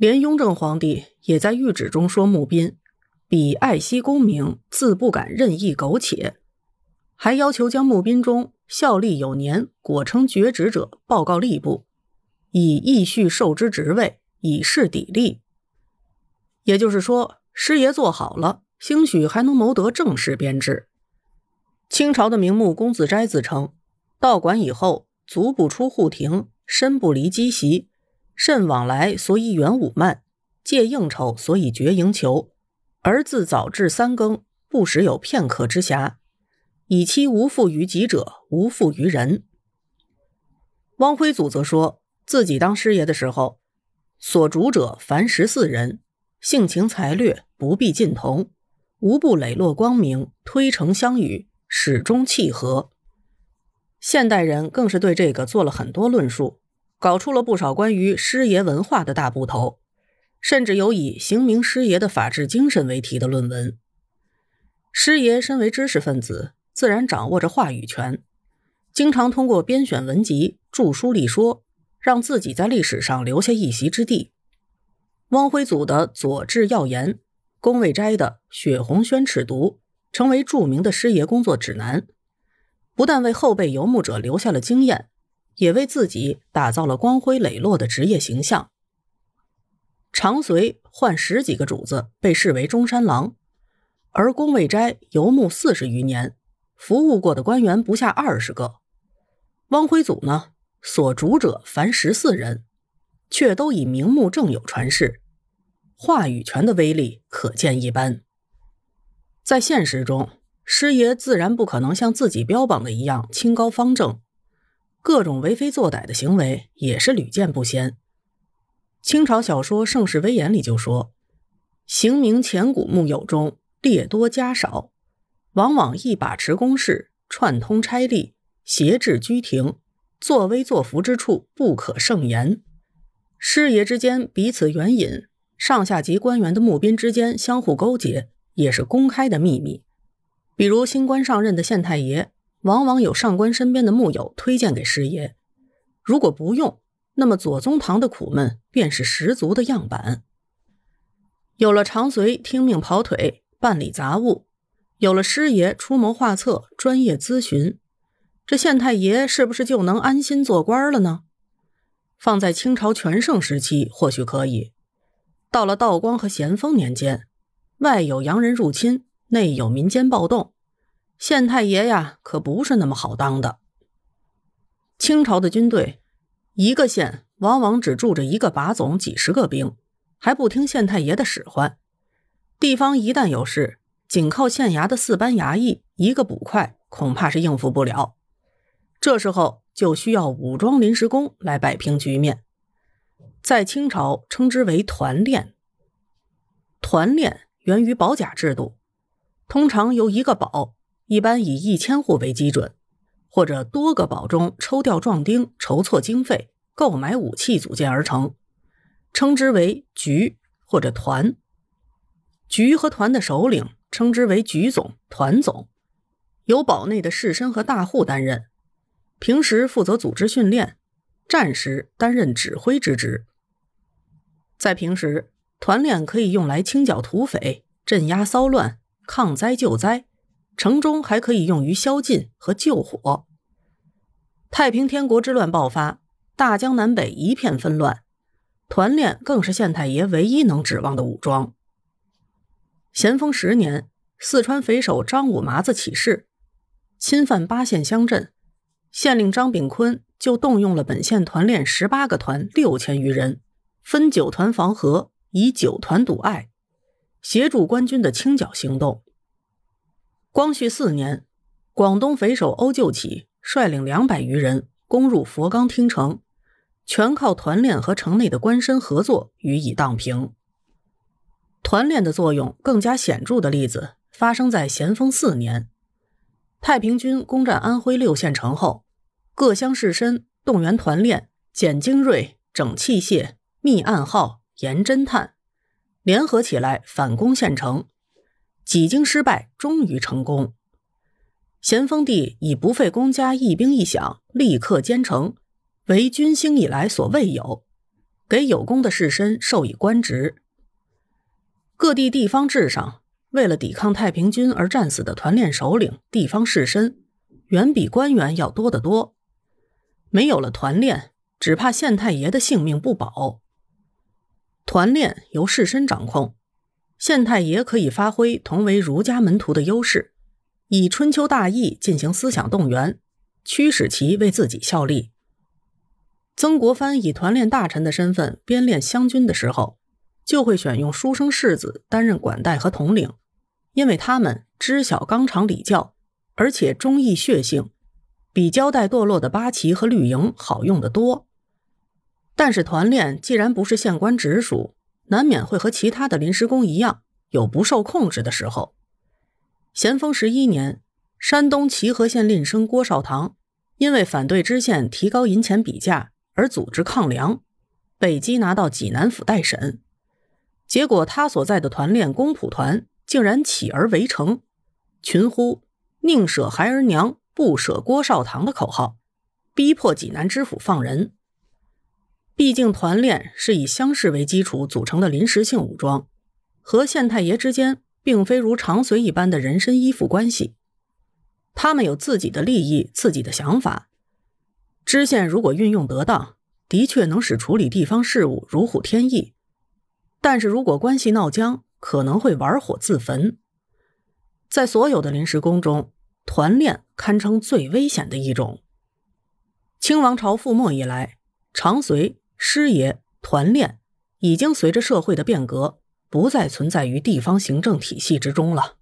连雍正皇帝也在谕旨中说：“募兵彼爱惜功名，自不敢任意苟且。”还要求将募兵中效力有年、果称爵职者报告吏部，以义续受之职位，以示砥砺。也就是说，师爷做好了，兴许还能谋得正式编制。清朝的名目公子斋自称，道馆以后，足不出户庭，身不离机席，甚往来，所以远武慢；借应酬，所以绝营求。而自早至三更，不时有片刻之暇，以期无负于己者，无负于人。汪辉祖则说自己当师爷的时候，所主者凡十四人。性情才略不必尽同，无不磊落光明，推诚相与，始终契合。现代人更是对这个做了很多论述，搞出了不少关于师爷文化的大部头，甚至有以“行名师爷的法治精神”为题的论文。师爷身为知识分子，自然掌握着话语权，经常通过编选文集、著书立说，让自己在历史上留下一席之地。汪辉祖的《左治要言》，龚卫斋的《血红宣尺牍》，成为著名的师爷工作指南，不但为后辈游牧者留下了经验，也为自己打造了光辉磊落的职业形象。常随换十几个主子，被视为中山狼，而龚卫斋游牧四十余年，服务过的官员不下二十个。汪辉祖呢，所主者凡十四人。却都以名目正有传世，话语权的威力可见一斑。在现实中，师爷自然不可能像自己标榜的一样清高方正，各种为非作歹的行为也是屡见不鲜。清朝小说《盛世威严》里就说：“行名前古木有中，列多家少，往往一把持公事，串通差吏，挟制居廷，作威作福之处不可胜言。”师爷之间彼此援引，上下级官员的募兵之间相互勾结，也是公开的秘密。比如新官上任的县太爷，往往有上官身边的木友推荐给师爷。如果不用，那么左宗棠的苦闷便是十足的样板。有了长随听命跑腿办理杂物，有了师爷出谋划策专业咨询，这县太爷是不是就能安心做官了呢？放在清朝全盛时期，或许可以；到了道光和咸丰年间，外有洋人入侵，内有民间暴动，县太爷呀，可不是那么好当的。清朝的军队，一个县往往只住着一个把总，几十个兵，还不听县太爷的使唤。地方一旦有事，仅靠县衙的四班衙役一个捕快，恐怕是应付不了。这时候。就需要武装临时工来摆平局面，在清朝称之为团练。团练源于保甲制度，通常由一个保，一般以一千户为基准，或者多个堡中抽调壮丁，筹措经费，购买武器组建而成，称之为局或者团。局和团的首领称之为局总、团总，由堡内的士绅和大户担任。平时负责组织训练，战时担任指挥之职。在平时，团练可以用来清剿土匪、镇压骚乱、抗灾救灾；城中还可以用于宵禁和救火。太平天国之乱爆发，大江南北一片纷乱，团练更是县太爷唯一能指望的武装。咸丰十年，四川匪首张五麻子起事，侵犯八县乡镇。县令张炳坤就动用了本县团练十八个团六千余人，分九团防河，以九团堵隘，协助官军的清剿行动。光绪四年，广东匪首欧救起率领两百余人攻入佛冈听城，全靠团练和城内的官绅合作予以荡平。团练的作用更加显著的例子发生在咸丰四年。太平军攻占安徽六县城后，各乡士绅动员团练、捡精锐、整器械、密暗号、严侦探，联合起来反攻县城。几经失败，终于成功。咸丰帝以不费公家一兵一饷，立刻兼城，为军兴以来所未有。给有功的士绅授以官职。各地地方志上，为了抵抗太平军而战死的团练首领、地方士绅，远比官员要多得多。没有了团练，只怕县太爷的性命不保。团练由士绅掌控，县太爷可以发挥同为儒家门徒的优势，以春秋大义进行思想动员，驱使其为自己效力。曾国藩以团练大臣的身份编练湘军的时候，就会选用书生士子担任管带和统领，因为他们知晓纲常礼教，而且忠义血性。比交代堕落的八旗和绿营好用的多，但是团练既然不是县官直属，难免会和其他的临时工一样有不受控制的时候。咸丰十一年，山东齐河县令生郭绍堂因为反对知县提高银钱比价而组织抗粮，被缉拿到济南府待审。结果他所在的团练公仆团竟然起而围城，群呼“宁舍孩儿娘”。不舍郭少堂的口号，逼迫济南知府放人。毕竟团练是以乡试为基础组成的临时性武装，和县太爷之间并非如长随一般的人身依附关系。他们有自己的利益、自己的想法。知县如果运用得当，的确能使处理地方事务如虎添翼；但是如果关系闹僵，可能会玩火自焚。在所有的临时工中，团练堪称最危险的一种。清王朝覆没以来，长随、师爷、团练已经随着社会的变革，不再存在于地方行政体系之中了。